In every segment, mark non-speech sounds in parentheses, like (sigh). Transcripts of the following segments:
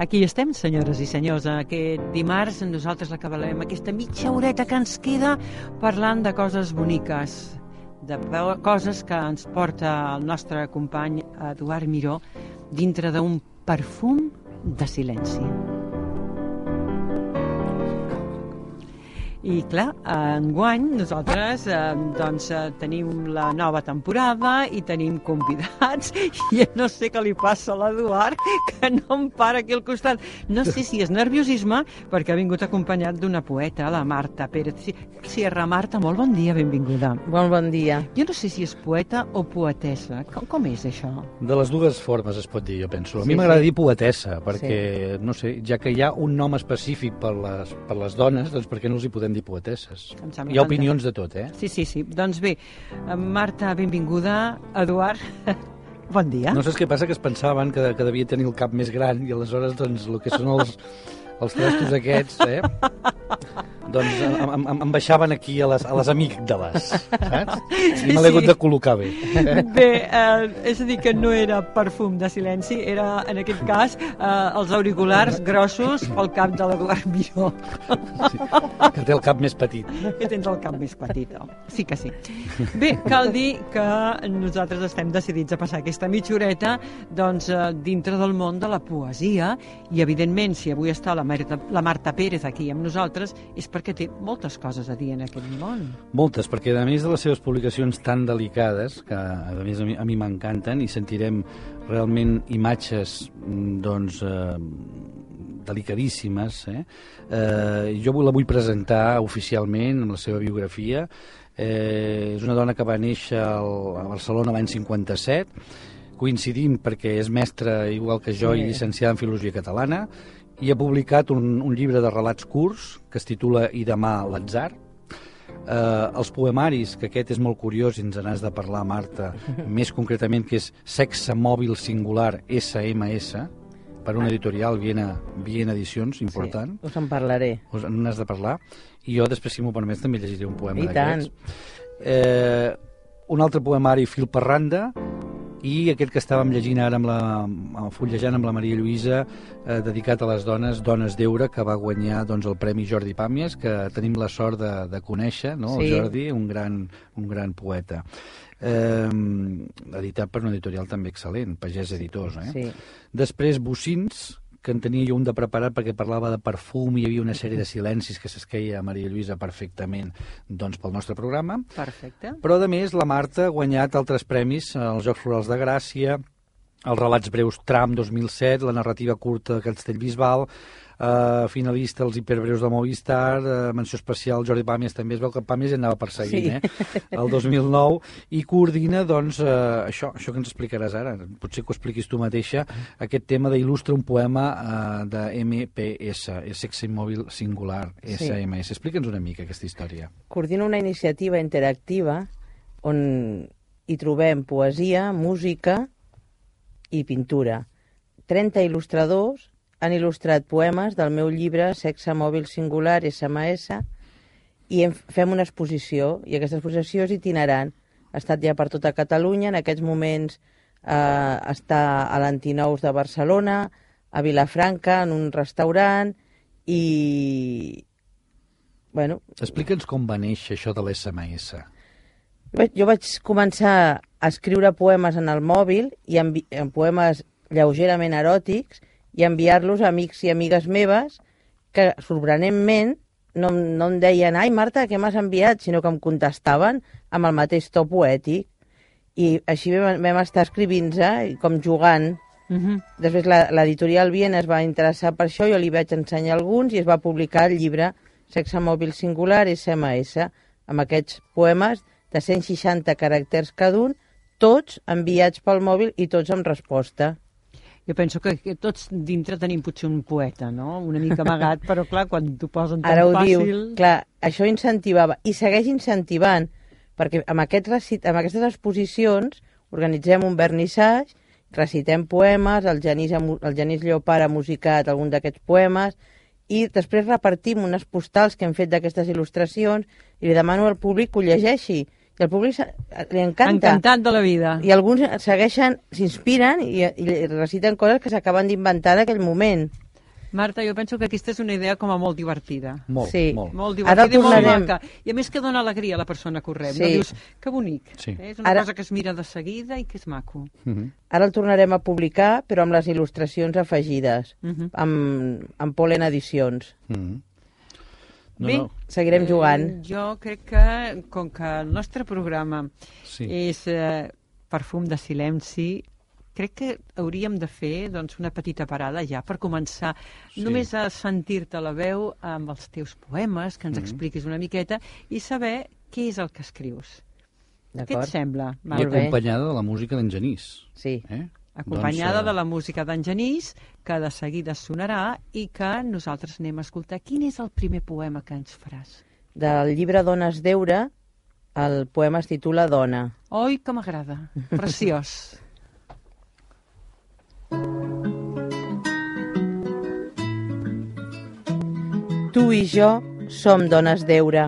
Aquí estem, senyores i senyors. Aquest dimarts nosaltres acabarem aquesta mitja horeta que ens queda parlant de coses boniques, de coses que ens porta el nostre company Eduard Miró dintre d'un perfum de silenci. I clar, enguany nosaltres eh, doncs, eh, tenim la nova temporada i tenim convidats (laughs) i no sé què li passa a l'Eduard que no em para aquí al costat. No sé si és nerviosisme perquè ha vingut acompanyat d'una poeta, la Marta Pérez. Sierra Marta, molt bon dia, benvinguda. Bon bon dia. Jo no sé si és poeta o poetessa. Com, com és això? De les dues formes es pot dir, jo penso. A sí, mi m'agrada sí. dir poetessa, perquè, sí. no sé, ja que hi ha un nom específic per les, per les dones, doncs per què no els hi podem dir poetesses? Hi ha opinions de tot, eh? Sí, sí, sí. Doncs bé, Marta, benvinguda. Eduard, (laughs) bon dia. No saps què passa? Que es pensaven que, que devia tenir el cap més gran i aleshores, doncs, el que són els, els trastos aquests, eh? (laughs) doncs em, em, em baixaven aquí a les, a les amígdales, saps? I me l'he hagut de col·locar bé. Bé, eh, és a dir, que no era perfum de silenci, era, en aquest cas, eh, els auriculars grossos pel cap de l'Eduard Miró. Sí, que té el cap més petit. Que tens el cap més petit, oh. sí que sí. Bé, cal dir que nosaltres estem decidits a passar aquesta mitja horeta doncs, eh, dintre del món de la poesia i, evidentment, si avui està la Marta, la Marta Pérez aquí amb nosaltres, és per perquè té moltes coses a dir en aquest món. Moltes, perquè a més de les seves publicacions tan delicades, que a més a mi, a mi m'encanten, i sentirem realment imatges doncs, eh, delicadíssimes, eh? Eh, jo la vull presentar oficialment en la seva biografia. Eh, és una dona que va néixer al, a Barcelona l'any 57, coincidim perquè és mestra igual que jo sí. i llicenciada en Filologia Catalana, i ha publicat un, un llibre de relats curts que es titula I demà l'atzar. Eh, els poemaris, que aquest és molt curiós i ens n'has de parlar, Marta, (laughs) més concretament que és Sexe Mòbil Singular SMS, per una editorial, Viena, Viena Edicions, important. Sí, us en parlaré. Us n'has de parlar. I jo després, si m'ho permets, també llegiré un poema d'aquests. Eh, un altre poemari, Fil Parranda, i aquest que estàvem llegint ara amb la, fullejant amb la Maria Lluïsa eh, dedicat a les dones, Dones d'Eure que va guanyar doncs, el Premi Jordi Pàmies que tenim la sort de, de conèixer no? Sí. el Jordi, un gran, un gran poeta eh, editat per una editorial també excel·lent, Pagès Editors eh? sí. després Bocins que en tenia jo un de preparat perquè parlava de perfum i hi havia una sèrie de silencis que s'esqueia a Maria Lluïsa perfectament doncs, pel nostre programa. Perfecte. Però, a més, la Marta ha guanyat altres premis als Jocs Florals de Gràcia, els relats breus Tram 2007, la narrativa curta de Castellbisbal, eh, finalista als hiperbreus de Movistar, eh, menció especial Jordi Pàmies, també es veu que Pàmies anava perseguint, sí. eh? El 2009, i coordina, doncs, eh, això, això que ens explicaràs ara, potser que ho expliquis tu mateixa, aquest tema d'il·lustra un poema eh, de MPS, és sexe immòbil singular, SMS. Sí. Explica'ns una mica aquesta història. Coordina una iniciativa interactiva on hi trobem poesia, música i pintura. 30 il·lustradors han il·lustrat poemes del meu llibre Sexe mòbil singular, SMS, i en fem una exposició, i aquesta exposició és itinerant. Ha estat ja per tota Catalunya, en aquests moments eh, està a l'Antinous de Barcelona, a Vilafranca, en un restaurant, i... Bueno... Explica'ns com va néixer això de l'SMS. Jo vaig començar a escriure poemes en el mòbil, i en, en poemes lleugerament eròtics, i enviar-los a amics i amigues meves que, sorprenentment, no, no em deien «Ai, Marta, què m'has enviat?», sinó que em contestaven amb el mateix to poètic. I així vam, vam estar escrivint-se, com jugant. Uh mhm. -huh. Després l'editorial Viena es va interessar per això, jo li vaig ensenyar alguns i es va publicar el llibre Sexe mòbil singular, SMS, amb aquests poemes de 160 caràcters cada un, tots enviats pel mòbil i tots amb resposta jo penso que, que tots dintre tenim potser un poeta, no? Una mica amagat, però clar, quan t'ho posen tan Ara ho fàcil... Diu, clar, això incentivava, i segueix incentivant, perquè amb, aquest recit, amb aquestes exposicions organitzem un vernissatge, recitem poemes, el Genís, el Genís Lleopard ha musicat algun d'aquests poemes, i després repartim unes postals que hem fet d'aquestes il·lustracions i li demano al públic que ho llegeixi i al públic li encanta. Encantat de la vida. I alguns segueixen, s'inspiren i, i reciten coses que s'acaben d'inventar en aquell moment. Marta, jo penso que aquesta és una idea com a molt divertida. Molt, Sí. molt. Molt Ara divertida i molt maca. I a més que dona alegria a la persona que ho rep. Sí. No? Dius, que bonic. Sí. Eh? És una Ara- cosa que es mira de seguida i que és maco. Mhm. Ara el tornarem a publicar, però amb les il·lustracions afegides, Mhm. amb, amb Polen Edicions. Mhm. No, Bé, no, Seguirem jugant. Eh, jo crec que, com que el nostre programa sí. és eh, perfum de silenci, crec que hauríem de fer doncs, una petita parada ja per començar Sí. només a sentir-te la veu amb els teus poemes, que ens Mhm. expliquis una miqueta i saber què és el que escrius. Què et sembla, I acompanyada de la música d'en Genís. Sí. Eh? Acompanyada Doncs, eh, de la música d'en Genís, que de seguida sonarà i que nosaltres anem a escoltar. Quin és el primer poema que ens faràs? Del llibre Dones d'Eure, el poema es titula Dona. Oi, que m'agrada. Preciós. (laughs) Tu i jo som dones d'eure.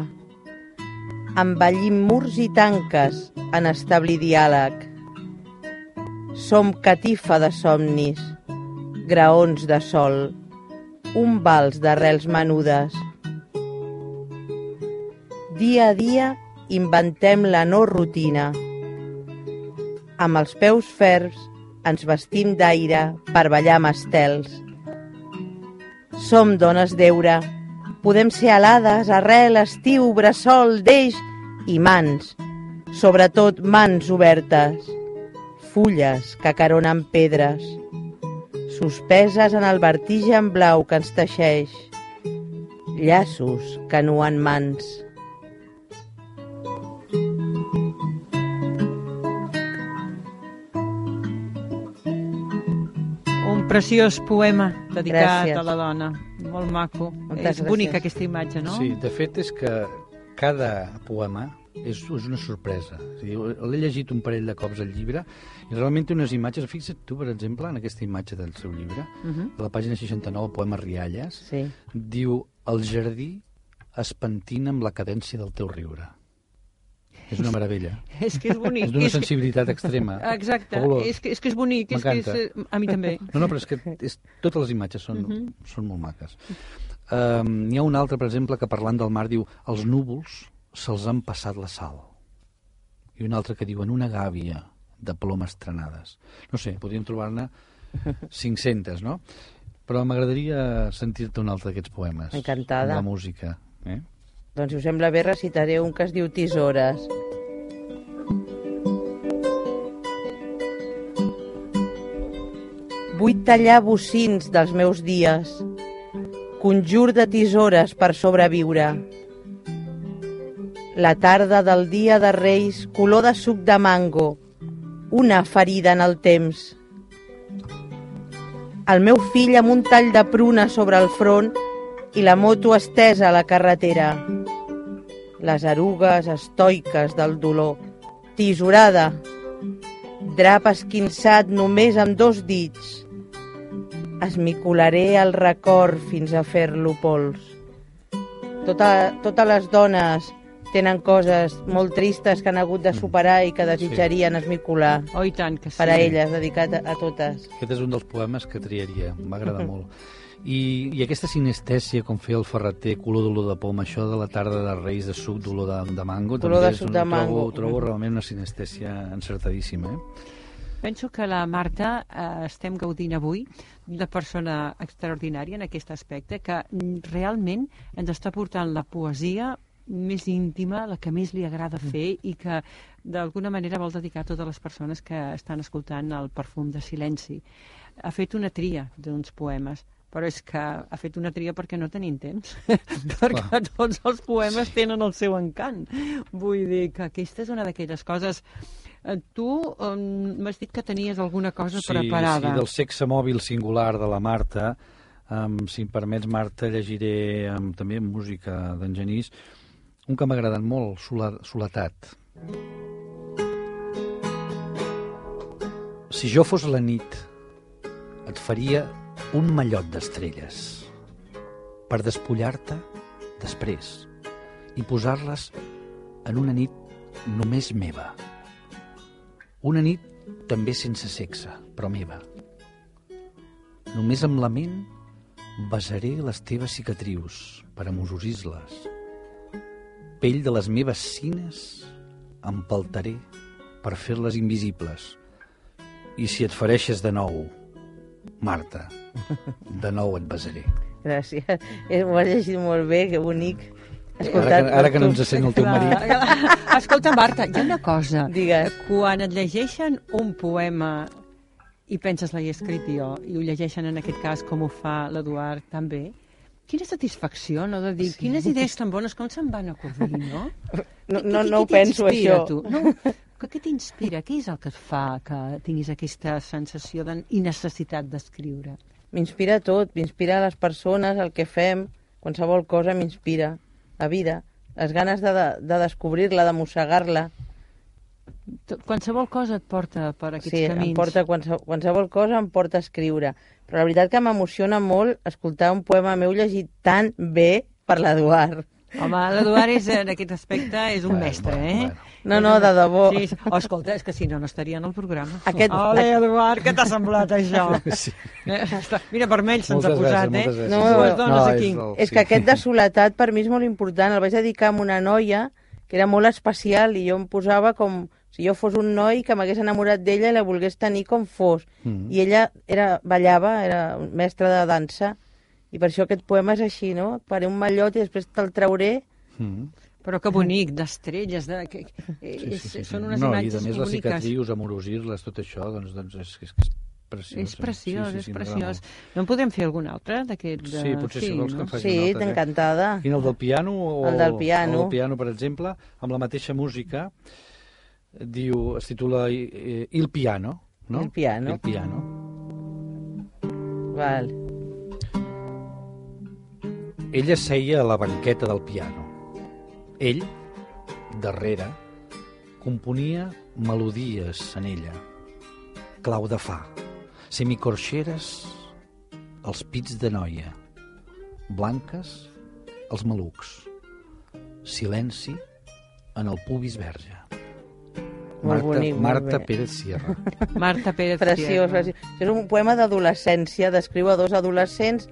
Envellim murs i tanques en establir diàleg. Som catifa de somnis, graons de sol, un vals d'arrels menudes. Dia a dia inventem la no rutina. Amb els peus ferms ens vestim d'aire per ballar amb estels. Som dones d'eure, podem ser alades, arrel, estiu, bressol, deix i mans, sobretot mans obertes, fulles que caronen pedres, suspeses en el vertigen blau que ens teixeix, llaços que nuen mans. Un preciós poema dedicat Gràcies. a la dona. Molt maco. Moltes és bonica gràcies. aquesta imatge, no? Sí, de fet és que cada poema és, és una sorpresa. L'he llegit un parell de cops al llibre i realment té unes imatges... Fixa't tu, per exemple, en aquesta imatge del seu llibre, Mhm. de la pàgina 69, el poema Rialles, Sí. diu el jardí es pentina amb la cadència del teu riure. És una meravella. (laughs) És que és bonic. És d'una és que- sensibilitat extrema. Exacte, Fabulós. és que, és que és bonic. És que és, M'encanta. a mi també. No, no, però és que és, totes les imatges són, Mhm. són molt maques. Um, N'hi ha un altre, per exemple, que parlant del mar diu els núvols se'ls han passat la sal. I un altre que diu en una gàbia de plomes trenades. No sé, podríem trobar-ne (laughs) 500, no? Però m'agradaria sentir-te un altre d'aquests poemes. Encantada. Amb la música. Eh? Doncs si us sembla bé recitaré un que es diu Tisores. Vull tallar bocins dels meus dies, conjur de tisores per sobreviure. La tarda del dia de Reis, color de suc de mango, una ferida en el temps. El meu fill amb un tall de pruna sobre el front i la moto estesa a la carretera. Les erugues estoiques del dolor. Tisorada. Drap esquinçat només amb dos dits. Esmicolaré el record fins a fer-lo pols. Tota, totes les dones tenen coses molt tristes que han hagut de superar i que desitjarien esmicolar Oh, i tant que sí. per a elles, dedicat a, a totes. Aquest és un dels poemes que triaria, m'agrada molt. I, I aquesta sinestèsia, com feia el Ferreter, color d'olor de poma, això de la tarda de Reis de suc d'olor de, de mango, Color també de és de trobo, mango. trobo realment una sinestèsia encertadíssima. Eh? Penso que la Marta eh, estem gaudint avui d'una persona extraordinària en aquest aspecte que mm, realment ens està portant la poesia més íntima, la que més li agrada fer i que d'alguna manera vol dedicar a totes les persones que estan escoltant el perfum de silenci. Ha fet una tria d'uns poemes, però és que ha fet una tria perquè no tenim temps, (laughs) perquè tots els poemes tenen el seu encant. Vull dir que aquesta és una d'aquelles coses... Eh, Tu um, m'has dit que tenies alguna cosa Sí, preparada. sí, del sexe mòbil singular de la Marta, um, si em permets, Marta, llegiré um, també música d'en Genís, un que m'ha agradat molt, Soletat. Si jo fos la nit, et faria un mallot d'estrelles per despullar-te després i posar-les en una nit només meva. Una nit també sense sexe, però meva. Només amb la ment Besaré les teves cicatrius per amosorir-les. Pell de les meves cines empaltaré per fer-les invisibles. I si et fareixes de nou, Marta, de nou et besaré. Gràcies. Eh, Ho has llegit molt bé, que bonic. Ara que, ara que no ens sent el teu marit. Escolta, Marta, hi ha una cosa. Digues. Quan et llegeixen un poema i penses l'he escrit jo, i ho llegeixen en aquest cas com ho fa l'Eduard també, quina satisfacció, no?, de dir, sí. quines idees tan bones, com se'n van acudir, no? No, (laughs) no, què- no ho penso, això. Tu? No, què, què t'inspira? Què és el que et fa que tinguis aquesta sensació d'innecessitat d'escriure? M'inspira tot, m'inspira les persones, el que fem, qualsevol cosa m'inspira. La vida, les ganes de, de, de descobrir-la, de mossegar-la. Tot- Qualsevol cosa et porta per aquests Sí, camins. em porta qualsevol, qualsevol cosa em porta a escriure. Però la veritat que m'emociona molt escoltar un poema meu llegit tan bé per l'Eduard. Home, l'Eduard és, en aquest aspecte és un Bueno, mestre, eh? bueno. No, no, de debò. Sí, sí. Oh, escolta, és que si no, no estaria en el programa. Aquest- Ole, Eduard, què t'ha semblat això? (laughs) Sí. Eh, Mira, vermell se'ns ha posat, gràcies, moltes eh? gràcies. No, Dues dones No, aquí. és el- És sí. que aquest de soledat per mi és molt important. El vaig dedicar a una noia que era molt especial i jo em posava com si jo fos un noi que m'hagués enamorat d'ella i la volgués tenir com fos. Mhm. I ella era, ballava, era mestra de dansa, i per això aquest poema és així, no? Et faré un mallot i després te'l trauré. Mm. Però que bonic, d'estrelles, de... Que, eh, Sí, és, sí, sí, sí. són unes no, imatges I a més les boniques. cicatrius, amorosir-les, tot això, doncs, doncs és, és, és preciós. És preciós, sí, sí, és sí, m'agrada preciós. No en podem fer algun altre d'aquest? de- Sí, potser si vols que en faci Sí, un altre. eh? encantada. Quin, el del piano? O, El del piano. El del piano, per exemple, amb la mateixa música, diu, es titula eh, Il piano, no? Il piano. Il piano. Val. Ella seia a la banqueta del piano. Ell, darrere, componia melodies en ella. Clau de fa, semicorxeres, els pits de noia, blanques, els malucs, silenci en el pubis verge. Molt Marta, bonic, (laughs) Marta. Pérez Sierra. Marta Pérez Preciós, Sierra. preciós. És un poema d'adolescència, descriu a dos adolescents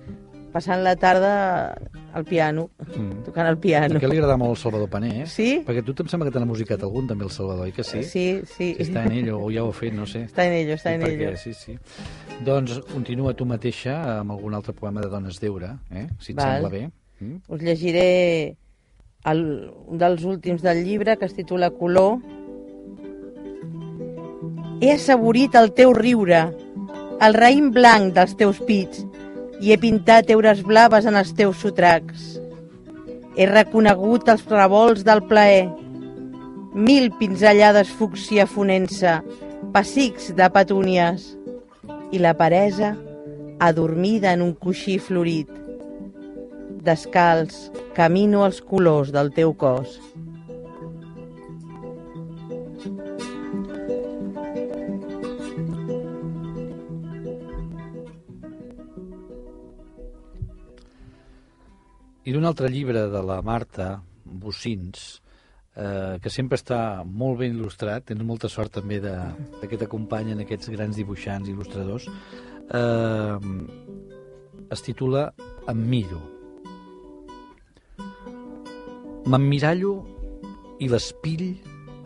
passant la tarda al piano, Mm. tocant el piano. A què li agrada molt el Salvador Pané, eh? Sí? Perquè tu em sembla que te n'ha musicat algun, també, el Salvador, oi que sí? Sí, sí. Si està en ell o ja ho ha fet, no sé. Està en ello, està en perquè, ello. Sí, sí. Doncs continua tu mateixa amb algun altre poema de Dones d'Eure, eh? si et Val. sembla bé. Mm? Us llegiré el, un dels últims del llibre que es titula Color. He assaborit el teu riure, el raïm blanc dels teus pits, i he pintat eures blaves en els teus sotracs. He reconegut els revolts del plaer, mil pinzellades fúcsia fonent-se, pessics de petúnies, i la peresa adormida en un coixí florit. Descalç, camino als colors del teu cos. I d'un altre llibre de la Marta Bocins, eh, que sempre està molt ben il·lustrat, tens molta sort també de, de que t'acompanyen aquests grans dibuixants i il·lustradors, eh, es titula Em miro. M'emmirallo i l'espill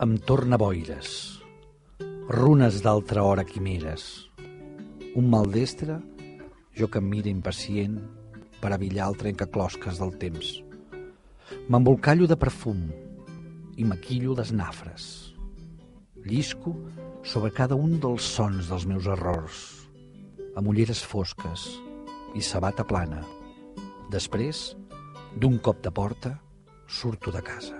em torna boires, runes d'altra hora quimeres. Un maldestre, jo que em mira impacient per avillar el trencaclosques del temps. M'embolcallo de perfum i maquillo les nafres. Llisco sobre cada un dels sons dels meus errors, amb ulleres fosques i sabata plana. Després, d'un cop de porta, surto de casa.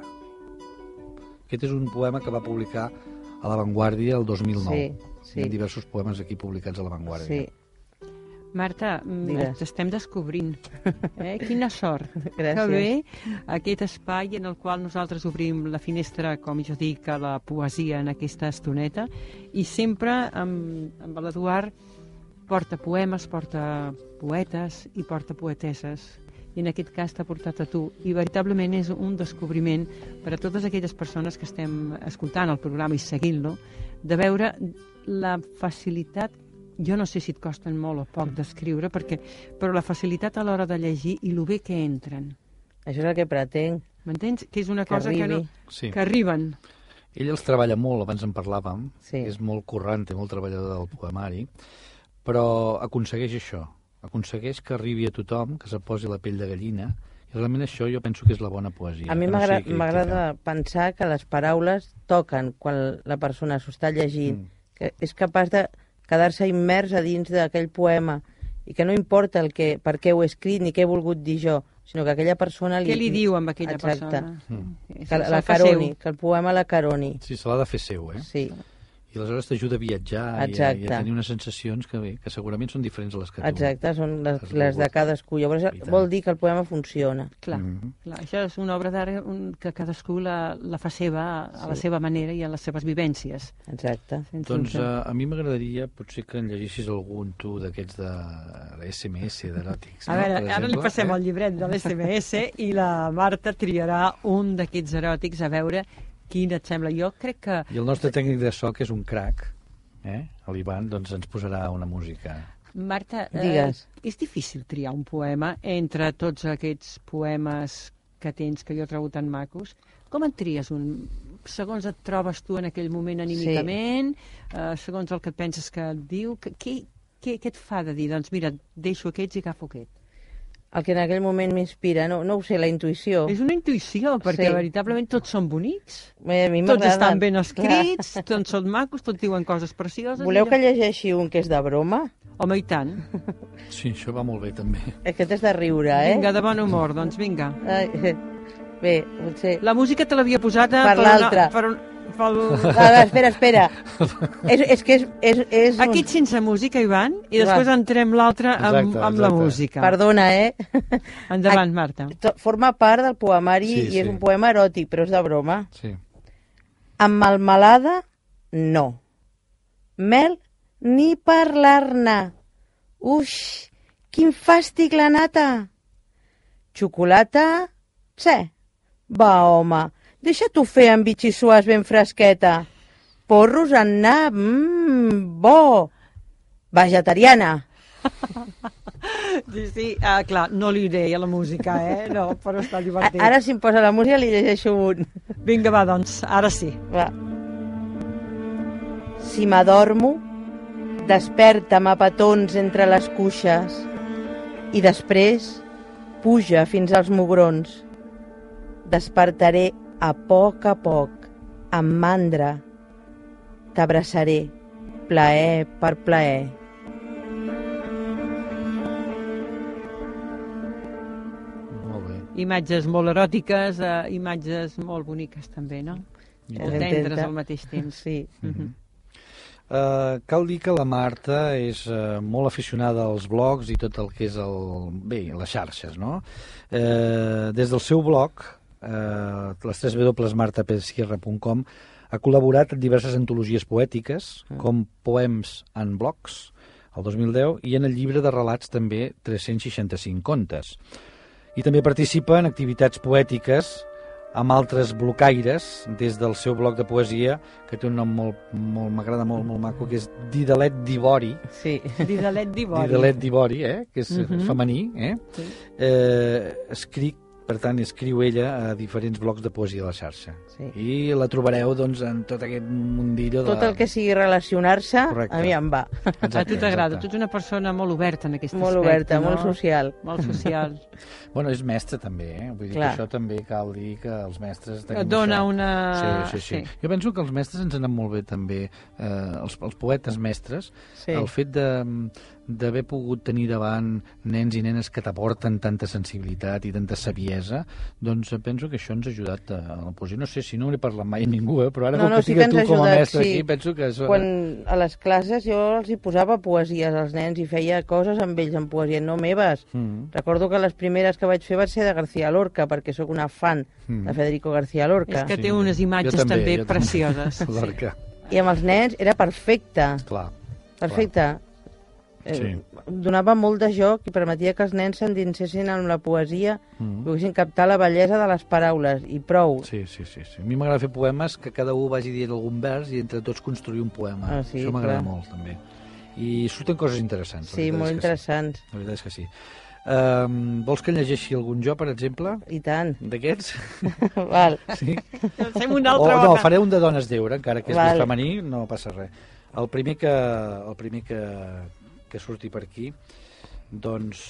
Aquest és un poema que va publicar a La Vanguardia el 2009. Sí, sí. Hi ha diversos poemes aquí publicats a La Vanguardia. Sí, Marta, mm, Digues. t'estem descobrint. Eh? Quina sort. (laughs) Gràcies. Que bé aquest espai en el qual nosaltres obrim la finestra, com jo dic, a la poesia en aquesta estoneta, i sempre amb, amb l'Eduard porta poemes, porta poetes i porta poeteses. I en aquest cas t'ha portat a tu. I veritablement és un descobriment per a totes aquelles persones que estem escoltant el programa i seguint-lo, de veure la facilitat jo no sé si et costen molt o poc d'escriure, perquè, però la facilitat a l'hora de llegir i el bé que entren. Això és el que pretenc. M'entens? Que és una Que cosa que, no, arribi. Sí. que arriben. Ell els treballa molt, abans en parlàvem, Sí. és molt corrent, té molt treballador del poemari, però aconsegueix això, aconsegueix que arribi a tothom, que se posi la pell de gallina, i realment això jo penso que és la bona poesia. A mi que no m'agrada pensar que les paraules toquen quan la persona s'ho està llegint, Mm. que és capaç de quedar-se immers a dins d'aquell poema i que no importa el que, per què ho he escrit ni què he volgut dir jo, sinó que aquella persona... Li, Què li diu amb aquella Exacte. persona? Mm. Que la, la caroni, que el poema la caroni. Sí, se l'ha de fer seu, eh? Sí, I aleshores t'ajuda a viatjar i a, i Exacte. a tenir unes sensacions que, bé, que segurament són diferents a les que tu... exacte, són les, has les de cadascú. Llavors vol dir que el poema funciona. Clar, Mhm. clar, això és una obra d'art que cadascú la, la fa seva a la seva manera i a les seves vivències. Exacte. Sens Doncs dubte. uh, a mi m'agradaria potser que en llegissis algun tu d'aquests de, de SMS, d'eròtics. A no? veure, ara li passem eh? el llibret de l'SMS i la Marta triarà un d'aquests eròtics a veure quin et sembla. Jo crec que I el nostre tècnic de so, que és un crac, eh? l'Ivan, doncs ens posarà una música. Marta, eh, Digues. és difícil triar un poema entre tots aquests poemes que tens, que jo trobo tan macos. Com en tries un? Segons et trobes tu en aquell moment anímicament, eh, segons el que et penses que et diu, que, què, què, què et fa de dir? Doncs mira, deixo aquests i agafo aquest. El que en aquell moment m'inspira, no, no ho sé, la intuïció. És una intuïció, perquè Sí. veritablement tots són bonics. Bé, A mi Tots estan ben escrits, tots són macos, tots diuen coses precioses. Voleu que llegeixi un que és de broma? Home, i tant. Sí, això va molt bé, també. Aquest és de riure, eh? Vinga, de bon humor, doncs vinga. Ai, eh, (laughs) bé, potser... La música te l'havia posada Per una- l'altre. Per un, pel... A veure, espera, espera. és, és que és... és, és Aquí sense música, Ivan, i després Va. entrem l'altre amb, Exacte, amb la exacte. música. Perdona, eh? Endavant, Marta. Forma part del poemari Sí, i és sí. un poema eròtic, però és de broma. Sí. Amb melmelada, no. Mel, ni parlar-ne. Uix, quin fàstic la nata. Xocolata, sé. Va, home, deixa-t'ho fer amb bitxissuàs ben fresqueta. Porros en nap, mmm, bo. Vegetariana. Sí, sí, ah, clar, no li deia la música, eh? No, però està divertit. Ara si em posa la música li llegeixo un. Vinga, va, doncs, ara sí. Va. Si m'adormo, desperta'm a petons entre les cuixes i després puja fins als mugrons. Despertaré a poc a poc, amb mandra. T'abraçaré, plaer per plaer. Molt bé. Imatges molt eròtiques, eh, imatges molt boniques també, no? Molt tendres al mateix temps. Sí. Mhm. Uh, cal dir que la Marta és uh, molt aficionada als blogs i tot el que és el... bé, les xarxes, no? Uh, des del seu blog, uh, les 3 www.martapsierra.com, ha col·laborat en diverses antologies poètiques, com Poems en blogs, el 2010, i en el llibre de relats també 365 contes. I també participa en activitats poètiques amb altres blocaires des del seu bloc de poesia, que té un nom molt, molt m'agrada molt, molt maco, que és Didalet d'Ivori, Sí. (laughs) Didalet d'Ivori. Didalet d'Ivori, eh? que és Mhm. femení, eh? Sí. eh? Escric, per tant, escriu ella a diferents blocs de poesia de la xarxa. Sí. I la trobareu, doncs, en tot aquest mundillo de... Tot el que sigui relacionar-se, a mi em va. Exacte, A tu t'agrada, tu ets una persona molt oberta en aquest Molt aspecte, oberta, no? molt social. Molt social. (laughs) Bueno, és mestre també, eh? Vull dir Clar. que això també cal dir que els mestres tenim Et dona això. una... Sí, sí, sí, Jo penso que els mestres ens han anat molt bé també, eh, els, els poetes mestres, Sí. el fet de d'haver pogut tenir davant nens i nenes que t'aporten tanta sensibilitat i tanta saviesa, doncs penso que això ens ha ajudat a, a la poesia. No sé si no n'he parlat mai a ningú, eh? però ara No, no, que sí que tu ha com a ajudat, mestre sí. aquí, penso que això... Quan a les classes jo els hi posava poesies als nens i feia coses amb ells en poesia, no meves. Mm. Recordo que les primeres que vaig fer van ser de García Lorca, perquè sóc una fan Mm. de Federico García Lorca. És que Sí. té unes imatges també, també, precioses. Sí. (laughs) Lorca, I amb els nens era perfecte, clar. perfecte. Eh, Sí. Donava molt de joc i permetia que els nens s'endinsessin en la poesia Mm. i poguessin captar la bellesa de les paraules, i prou. Sí, sí, sí, sí. A mi m'agrada fer poemes que cada un vagi dient algun vers i entre tots construir un poema. Ah, sí, Això m'agrada molt, també. i surten coses interessants. Sí, molt interessants. Sí. La veritat és que sí. Um, vols que llegeixi algun jo, per exemple? I tant. D'aquests? (laughs) Val. Sí? Fem un O, altre no, boca. faré un de dones d'eure, encara que és Val. més femení, no passa res. El primer que, el primer que, que surti per aquí, doncs...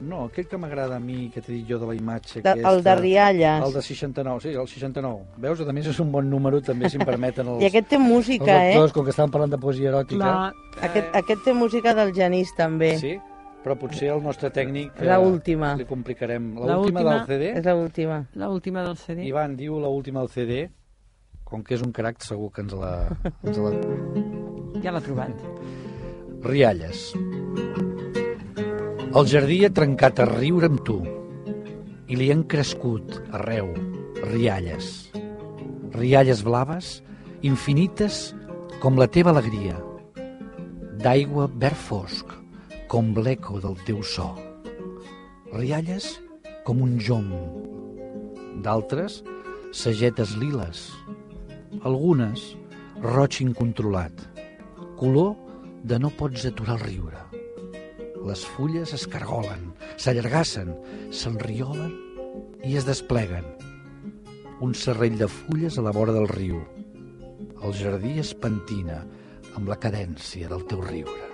No, aquell que m'agrada a mi, que t'he dit jo de la imatge De, aquesta... el de Rialles. El de 69, sí, el 69. Veus? A més, és un bon número, també, si em permeten (laughs) els, I aquest té els música, eh? com que estàvem parlant de poesia eròtica. Clar, Aquest, aquest té música del Genís, també. Sí? Però potser el nostre tècnic... eh, La última. Li complicarem. La La última última del CD. És l'última. l'última del CD. Ivan diu la última del CD. Com que és un crac, segur que ens la... Ens la... Ja l'ha trobat. Rialles. El jardí ha trencat a riure amb tu i li han crescut arreu rialles. Rialles blaves, infinites com la teva alegria. D'aigua verd fosc, com l'eco del teu so. Rialles com un jonc. D'altres, sagetes liles. Algunes, roig incontrolat. Color de no pots aturar el riure. Les fulles es cargolen, s'allargassen, s'enriolen i es despleguen. Un serrell de fulles a la vora del riu. El jardí es pentina amb la cadència del teu riure.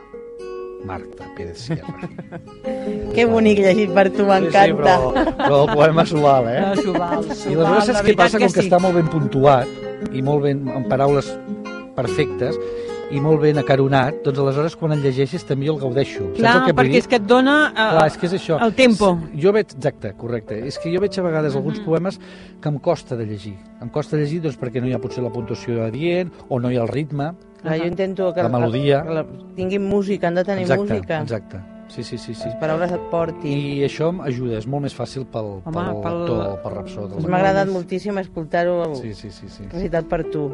Marta Pérez Sierra. (laughs) Que bonic llegit per tu, m'encanta. Sí, però, però el poema s'ho val, eh? Ah, s'ho val, I aleshores saps què passa? Com que sí. està molt ben puntuat i molt ben, amb paraules perfectes i molt ben acaronat, doncs aleshores quan el llegeixes també el gaudeixo. Clar, saps el que perquè dir? és que et dona eh, Clar, és que és això. el tempo. Jo veig, exacte, correcte. És que jo veig a vegades alguns poemes que em costa de llegir. Em costa llegir doncs, perquè no hi ha potser la puntuació adient o no hi ha el ritme. Clar, jo intento que La melodia. que la, tinguin música, han de tenir exacte, música. exacte. Sí, sí, sí, sí. Les paraules et portin. I això m'ajuda, és molt més fàcil pel, Home, pel, pel- lector, pel rapsó. M'ha agradat moltíssim escoltar-ho Sí, sí, sí, sí. recitat per tu.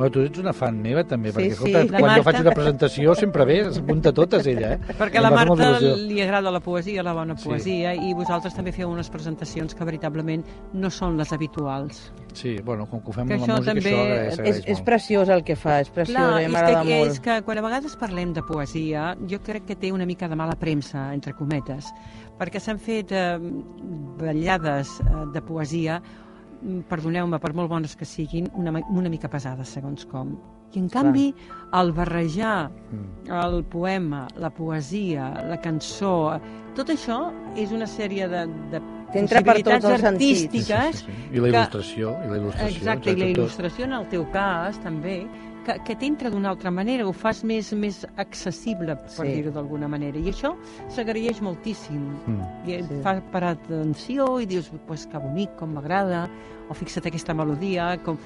Bueno, tu ets una fan meva també, Sí, perquè sí. escolta, La quan Marta- jo faig una presentació sempre ve, s'apunta totes ella, eh? (laughs) Perquè a la Marta li agrada la poesia, la bona Sí. poesia, i vosaltres també feu unes presentacions que veritablement no són les habituals. Sí, bueno, com que ho fem Que amb la música, també això agraeix, És, agraeix és molt. preciós el que fa, és preciós, Clar, és m'agrada que, molt. és que quan a vegades parlem de poesia, jo crec que té una mica de mala premsa, entre cometes, perquè s'han fet eh, ballades eh, de poesia, perdoneu-me, per molt bones que siguin, una, una mica pesades, segons com. I en canvi, al barrejar Mm. el poema, la poesia, la cançó, tot això és una sèrie de, de T'entra per tots els possibilitats sentits. artístiques Sí, sí, sí. I la que- il·lustració, i la il·lustració. Exacte, i la il·lustració en el teu cas també, que, que t'entra d'una altra manera, ho fas més més accessible, per Sí. dir-ho d'alguna manera. I això s'agraeix moltíssim. Mm. I et Sí. fa parar atenció i dius, pues, que bonic, com m'agrada, o fixa't aquesta melodia, com...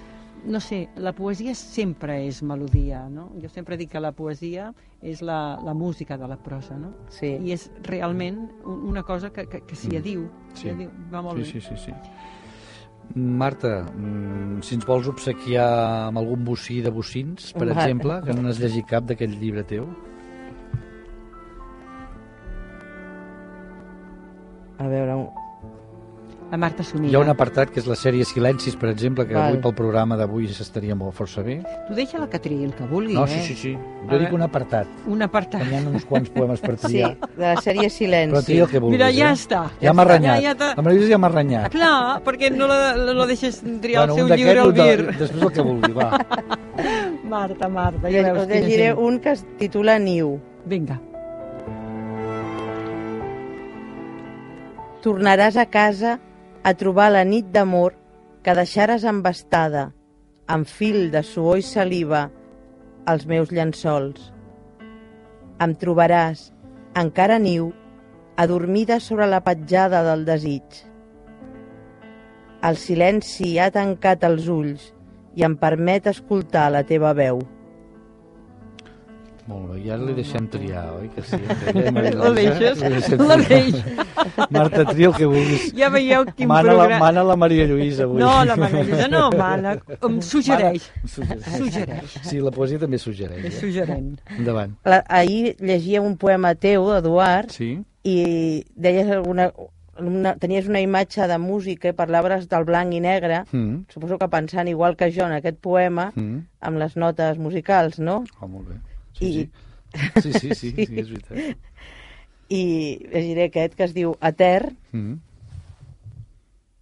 No sé, la poesia sempre és melodia, no? Jo sempre dic que la poesia és la, la música de la prosa, no? Sí. I és realment un- una cosa que, que, que s'hi Mm. adiu. Sí. Adiu. Va molt Sí, bé. sí, sí, sí. Marta, mm, si ens vols obsequiar amb algun bocí de bocins, per Va. exemple, que no n'has llegit cap d'aquest llibre teu. A veure, un- La Marta s'ho Hi ha un apartat que és la sèrie Silencis, per exemple, que Val. avui pel programa d'avui s'estaria molt força bé. Tu deixa la que triï el que vulgui, No, eh? sí, sí, sí. A Jo dic veure. un apartat. Un apartat. que Hi ha uns quants poemes per sí, triar. de la sèrie Però Silenci. tria el que vulguis, Mira, ja eh? està. Ja m'ha renyat. Ja, ja la Maria ja m'ha renyat. Clar, perquè no la, no la deixes triar el seu un llibre al vir. després el que vulgui, va. (laughs) Marta, Marta, ja veus Us quina llegiré gent. un que es titula Niu. Vinga. Tornaràs a casa a trobar la nit d'amor que deixares embastada, amb fil de suor i saliva, als meus llençols. Em trobaràs, encara niu, adormida sobre la petjada del desig. El silenci ha tancat els ulls i em permet escoltar la teva veu. Molt bé, i ara li deixem triar, oi? Que sí, (laughs) La deixes? La deixes. Marta, tria el que vulguis. Ja veieu quin Mana la, programa... mana la Maria Lluïsa avui. No, la Maria Lluïsa no, mana. Em suggereix. Mana, suggereix. Suggereix. Sí, la poesia també suggereix. És Eh? suggerent. Endavant. La, ahir llegia un poema teu, Eduard, Sí? i deies alguna, una, tenies una imatge de música i parlaves del blanc i negre, Mm. suposo que pensant igual que jo en aquest poema, Mm. amb les notes musicals, no? Oh, molt bé. Sí, sí. Sí, sí, sí, sí, sí és veritat. I llegiré aquest que es diu Etern, Mm.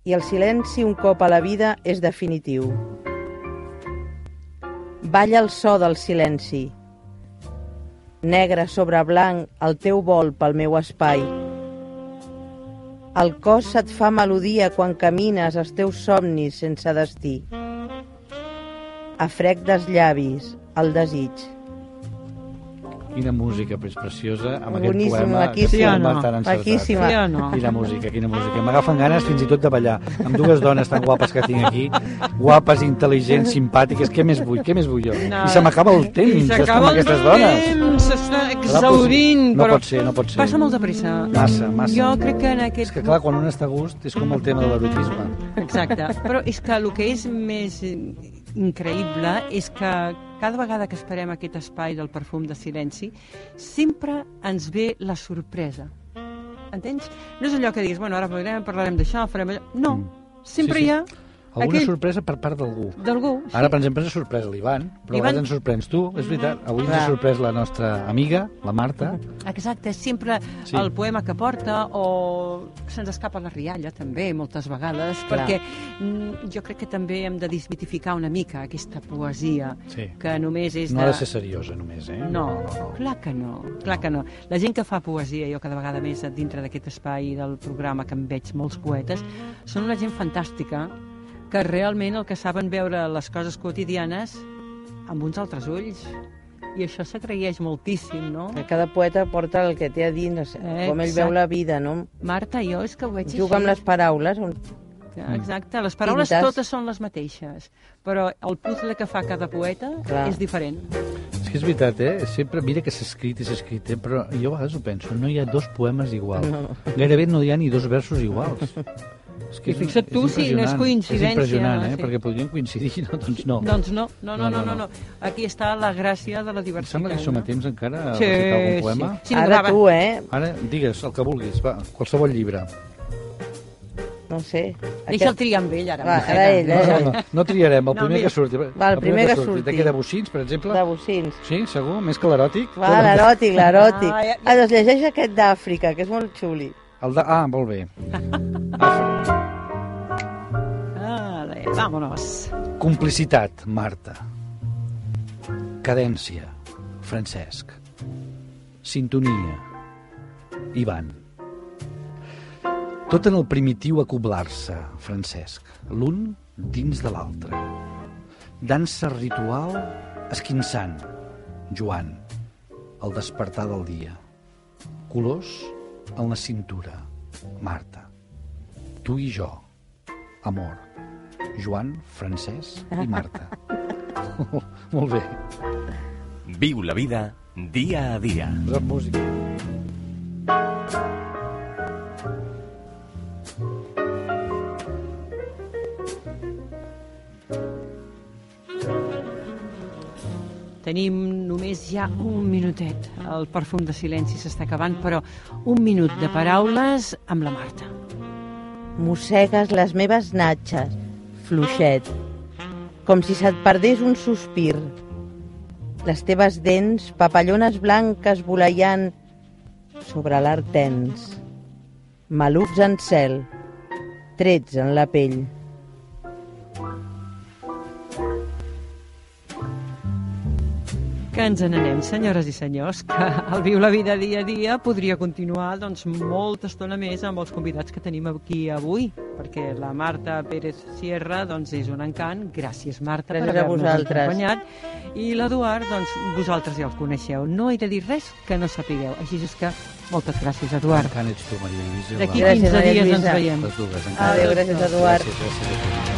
i el silenci un cop a la vida és definitiu. Balla el so del silenci. Negre sobre blanc, el teu vol pel meu espai. El cos se't fa melodia quan camines els teus somnis sense destí. A frec dels llavis, el desig. Quina música més preciosa amb Boníssima, aquest poema. que Sí o no? poema tan encertat. Maquíssima. Sí o no? Quina música, quina música. M'agafen ganes fins i tot de ballar. Amb dues dones tan guapes que tinc aquí, guapes, intel·ligents, simpàtiques, què més vull? Què més vull jo? No. I se m'acaba el temps, és s'acaba el aquestes dones. temps, s'està exaurint, no però pot ser, no pot ser. passa molt de pressa. Massa, massa. Jo crec que en És aquest... que clar, quan un està a gust és com el tema de l'erotisme. Exacte, però és que el que és més increïble és que cada vegada que esperem aquest espai del perfum de silenci, sempre ens ve la sorpresa. Entens? No és allò que diguis, bueno, ara parlarem, parlarem d'això, farem allò... No, Mm. sempre Sí, sí. hi ha Alguna aquell sorpresa per part d'algú. d'algú. Ara, per exemple, ens ha sorprès l'Ivan, però a Ivan- vegades ens sorprens tu, és veritat. Avui ens ha sorprès la nostra amiga, la Marta. Exacte, sempre Sí. sí. el poema que porta o se'ns escapa la rialla també moltes vegades Clar. perquè mm, jo crec que també hem de desmitificar una mica aquesta poesia Sí. que només és No de... ha de ser seriosa, només, eh? No, clar que no, clar que no. La gent que fa poesia, jo cada vegada més dintre d'aquest espai del programa que em veig molts poetes, són una gent fantàstica que realment el que saben veure les coses quotidianes amb uns altres ulls. I això s'agraeix moltíssim, no? Que cada poeta porta el que té a dins, com ell veu la vida, no? Marta, jo és que ho veig Juga amb les paraules. On... Exacte, les paraules Tintes. totes són les mateixes, però el puzzle que fa cada poeta Clar. és diferent. És que és veritat, eh? Sempre, mira que s'ha escrit i s'ha escrit, eh? però jo a vegades ho penso, no hi ha dos poemes iguals. No. Gairebé no hi ha ni dos versos iguals. (laughs) És I fixa't tu si no és coincidència, És impressionant, eh? sí. Perquè podrien coincidir, no? Doncs no. Doncs no, no, no, no, no, no. Aquí està la gràcia de la Em diversitat. sembla que som a no? temps encara a Sí, recitar algun poema. sí. Sí, Ara tu, eh? Ara, digues, el que vulguis, va, qualsevol llibre. No sé. Deixa'l triar amb ell, ara. Va, ara ell, No, eh? no, no, no triarem, el No, primer mira. que surti. Va, el primer que surti. D'aquí de Bocins, per exemple? De bocins. Sí, segur? Més que l'eròtic? Va, l'eròtic, l'eròtic. Ah, ja- Ah, doncs llegeix aquest d'Àfrica, que és molt xuli. El de... Ah, molt bé. Àfrica. (laughs) Vámonos. Complicitat, Marta. Cadència, Francesc. Sintonia, Ivan. Tot en el primitiu acoblar-se, Francesc, l'un dins de l'altre. Dansa ritual esquinçant, Joan, el despertar del dia. Colors en la cintura, Marta. Tu i jo, amor. Joan, Francesc i Marta. (laughs) Molt bé. Viu la vida dia a dia. Posat música. Tenim només ja un minutet. El perfum de silenci s'està acabant, però un minut de paraules amb la Marta. Mossegues les meves natxes, fluixet, com si se't perdés un sospir. Les teves dents, papallones blanques voleiant sobre l'art tens. Malucs en cel, trets en la pell. Que ens n'anem, senyores i senyors, que el Viu la Vida dia a dia podria continuar doncs, molta estona més amb els convidats que tenim aquí avui, perquè la Marta Pérez Sierra doncs, és un encant. Gràcies, Marta, Gràcies per haver-nos acompanyat. I l'Eduard, doncs, vosaltres ja el coneixeu. No he de dir res que no sapigueu. Així és que moltes gràcies, Eduard. Encara ets tu, Maria Lluïsa. D'aquí la- Gràcies, 15 Maria dies ens veiem. Les dues, encara. Adéu, gràcies, Eduard. Gràcies, gràcies a tu.